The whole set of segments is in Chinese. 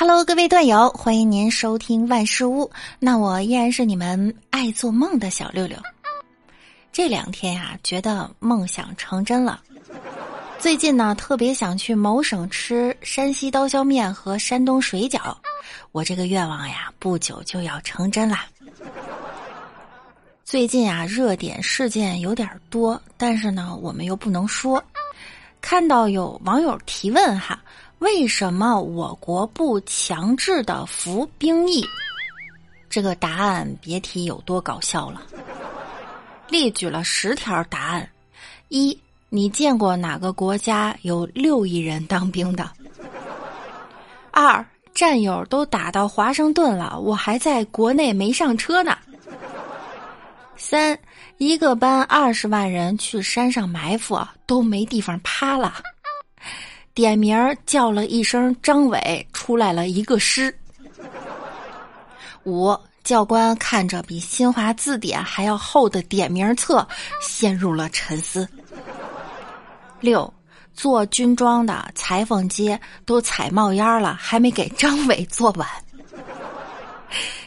Hello，各位段友，欢迎您收听万事屋。那我依然是你们爱做梦的小六六。这两天呀，觉得梦想成真了。最近呢，特别想去某省吃山西刀削面和山东水饺。我这个愿望呀，不久就要成真啦。最近啊，热点事件有点多，但是呢，我们又不能说。看到有网友提问哈。为什么我国不强制的服兵役？这个答案别提有多搞笑了。列举了十条答案：一，你见过哪个国家有六亿人当兵的？二，战友都打到华盛顿了，我还在国内没上车呢。三，一个班二十万人去山上埋伏，都没地方趴了。点名叫了一声张伟，出来了一个师。五教官看着比新华字典还要厚的点名册，陷入了沉思。六做军装的裁缝街都踩冒烟了，还没给张伟做完。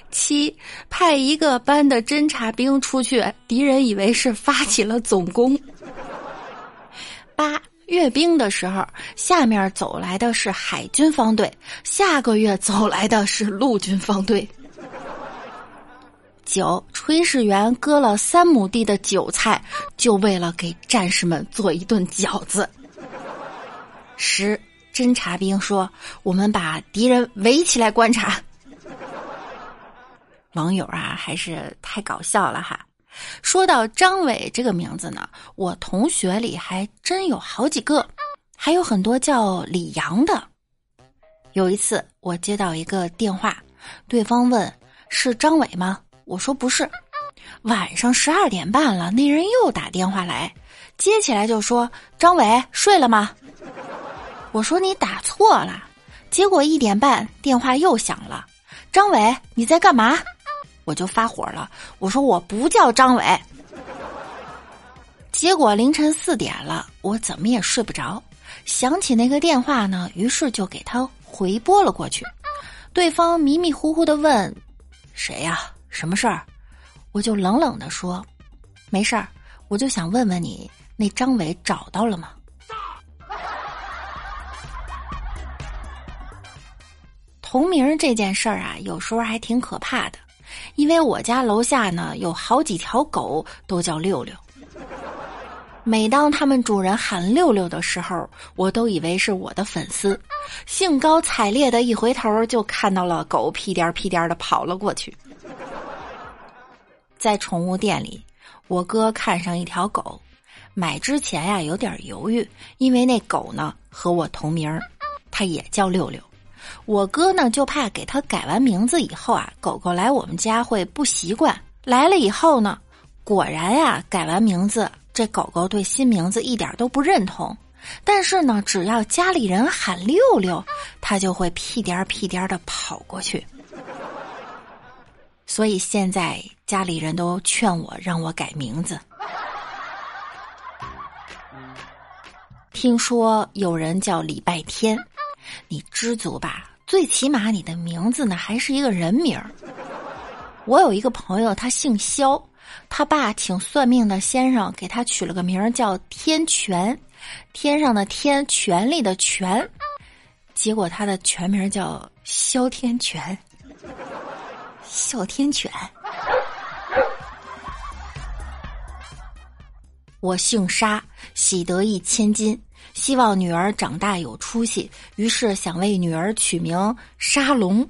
七派一个班的侦察兵出去，敌人以为是发起了总攻。八。阅兵的时候，下面走来的是海军方队，下个月走来的是陆军方队。九，炊事员割了三亩地的韭菜，就为了给战士们做一顿饺子。十，侦察兵说：“我们把敌人围起来观察。”网友啊，还是太搞笑了哈。说到张伟这个名字呢，我同学里还真有好几个，还有很多叫李阳的。有一次我接到一个电话，对方问是张伟吗？我说不是。晚上十二点半了，那人又打电话来，接起来就说张伟睡了吗？我说你打错了。结果一点半电话又响了，张伟你在干嘛？我就发火了，我说我不叫张伟。结果凌晨四点了，我怎么也睡不着，想起那个电话呢，于是就给他回拨了过去。对方迷迷糊糊的问：“谁呀？什么事儿？”我就冷冷的说：“没事儿，我就想问问你，那张伟找到了吗？”同名这件事儿啊，有时候还挺可怕的。因为我家楼下呢有好几条狗都叫六六，每当他们主人喊六六的时候，我都以为是我的粉丝，兴高采烈的一回头就看到了狗屁颠屁颠的跑了过去。在宠物店里，我哥看上一条狗，买之前呀有点犹豫，因为那狗呢和我同名，它也叫六六。我哥呢，就怕给他改完名字以后啊，狗狗来我们家会不习惯。来了以后呢，果然呀，改完名字，这狗狗对新名字一点都不认同。但是呢，只要家里人喊六六，它就会屁颠屁颠的跑过去。所以现在家里人都劝我让我改名字。听说有人叫礼拜天。你知足吧，最起码你的名字呢还是一个人名儿。我有一个朋友，他姓肖，他爸请算命的先生给他取了个名儿叫天权，天上的天，权力的权，结果他的全名叫肖天权，哮天犬。我姓沙，喜得一千金。希望女儿长大有出息，于是想为女儿取名沙龙。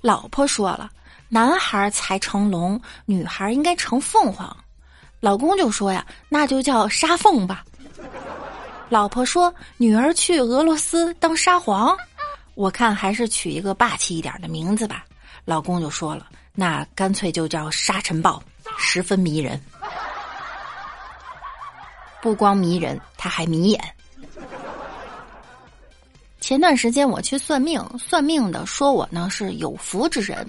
老婆说了，男孩才成龙，女孩应该成凤凰。老公就说呀，那就叫沙凤吧。老婆说，女儿去俄罗斯当沙皇，我看还是取一个霸气一点的名字吧。老公就说了，那干脆就叫沙尘暴，十分迷人。不光迷人，他还迷眼。前段时间我去算命，算命的说我呢是有福之人，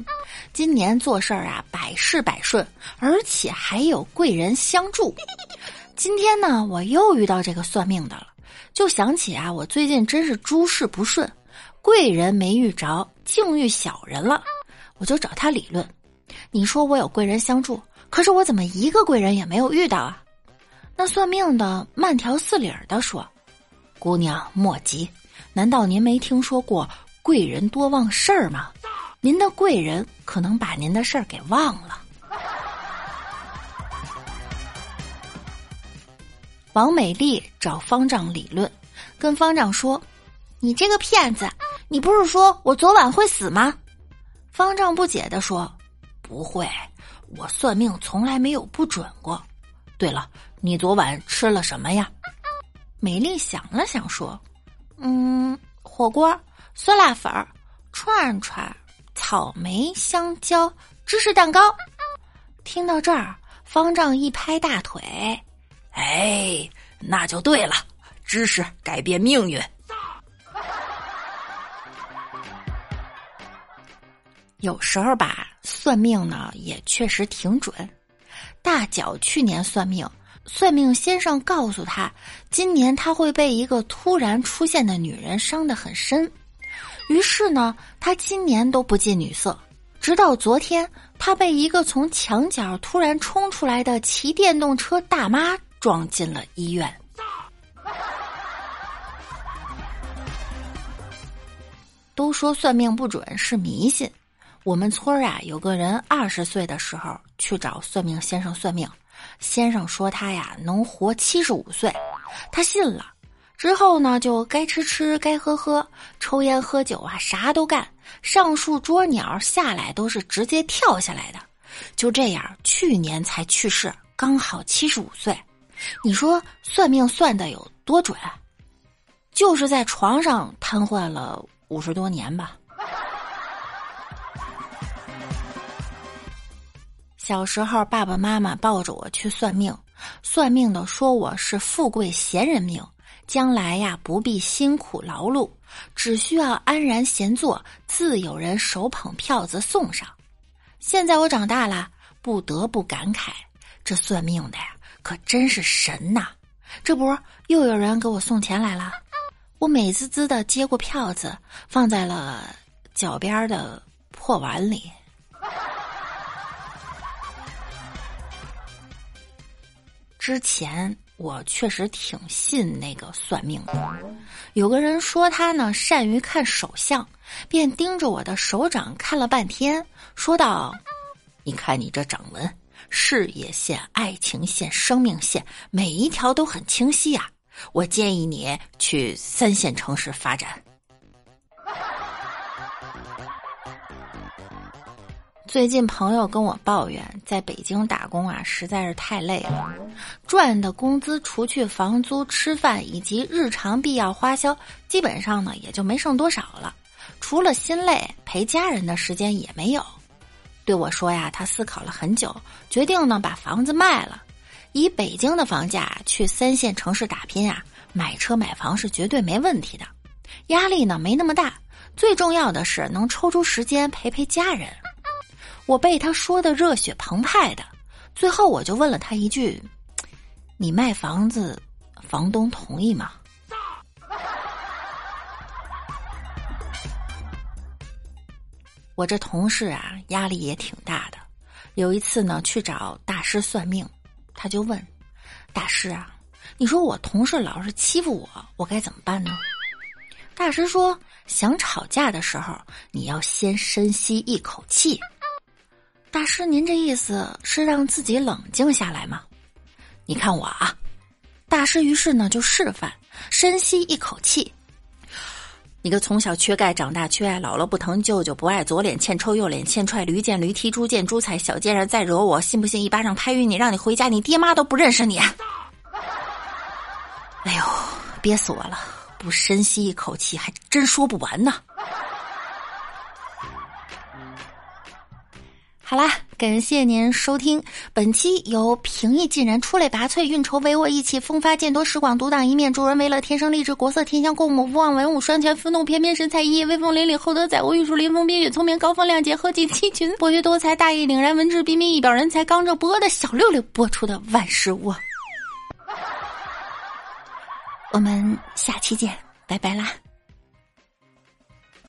今年做事儿啊百事百顺，而且还有贵人相助。今天呢我又遇到这个算命的了，就想起啊我最近真是诸事不顺，贵人没遇着，竟遇小人了。我就找他理论。你说我有贵人相助，可是我怎么一个贵人也没有遇到啊？那算命的慢条斯理的说：“姑娘莫急，难道您没听说过贵人多忘事儿吗？您的贵人可能把您的事儿给忘了。”王美丽找方丈理论，跟方丈说：“你这个骗子，你不是说我昨晚会死吗？”方丈不解的说：“不会，我算命从来没有不准过。对了，你昨晚吃了什么呀？”美丽想了想说：“嗯，火锅、酸辣粉、串串、草莓、香蕉、芝士蛋糕。”听到这儿，方丈一拍大腿。哎，那就对了，知识改变命运。有时候吧，算命呢也确实挺准。大脚去年算命，算命先生告诉他，今年他会被一个突然出现的女人伤得很深。于是呢，他今年都不近女色，直到昨天，他被一个从墙角突然冲出来的骑电动车大妈。撞进了医院。都说算命不准是迷信。我们村啊，有个人二十岁的时候去找算命先生算命，先生说他呀能活七十五岁，他信了。之后呢，就该吃吃，该喝喝，抽烟喝酒啊，啥都干。上树捉鸟下来都是直接跳下来的。就这样，去年才去世，刚好七十五岁。你说算命算的有多准？就是在床上瘫痪了五十多年吧。小时候，爸爸妈妈抱着我去算命，算命的说我是富贵闲人命，将来呀不必辛苦劳碌，只需要安然闲坐，自有人手捧票子送上。现在我长大了，不得不感慨，这算命的呀。可真是神呐！这不又有人给我送钱来了，我美滋滋的接过票子，放在了脚边的破碗里。之前我确实挺信那个算命的，有个人说他呢善于看手相，便盯着我的手掌看了半天，说道：“你看你这掌纹。”事业线、爱情线、生命线，每一条都很清晰呀。我建议你去三线城市发展。最近朋友跟我抱怨，在北京打工啊，实在是太累了，赚的工资除去房租、吃饭以及日常必要花销，基本上呢也就没剩多少了。除了心累，陪家人的时间也没有。对我说呀，他思考了很久，决定呢把房子卖了，以北京的房价去三线城市打拼啊，买车买房是绝对没问题的，压力呢没那么大，最重要的是能抽出时间陪陪家人。我被他说的热血澎湃的，最后我就问了他一句：“你卖房子，房东同意吗？”我这同事啊，压力也挺大的。有一次呢，去找大师算命，他就问大师啊：“你说我同事老是欺负我，我该怎么办呢？”大师说：“想吵架的时候，你要先深吸一口气。”大师，您这意思是让自己冷静下来吗？你看我啊，大师于是呢就示范深吸一口气。你个从小缺钙长大缺爱，姥姥不疼舅舅不爱，左脸欠抽右脸欠踹，驴见驴踢猪见猪踩，小贱人再惹我，信不信一巴掌拍晕你，让你回家你爹妈都不认识你？哎呦，憋死我了！不深吸一口气，还真说不完呢。好啦，感谢您收听本期由平易近人、出类拔萃、运筹帷幄、意气风发、见多识广、独当一面、助人为乐、天生丽质、国色天香、共舞不忘、文武双全、风度翩翩、神采奕奕、威风凛凛、厚德载物、玉树临风、冰雪聪明、高风亮节、和气七群、博学多才、大义凛然、文质彬彬、一表人才、刚正不阿的小六六播出的万事屋。我们下期见，拜拜啦。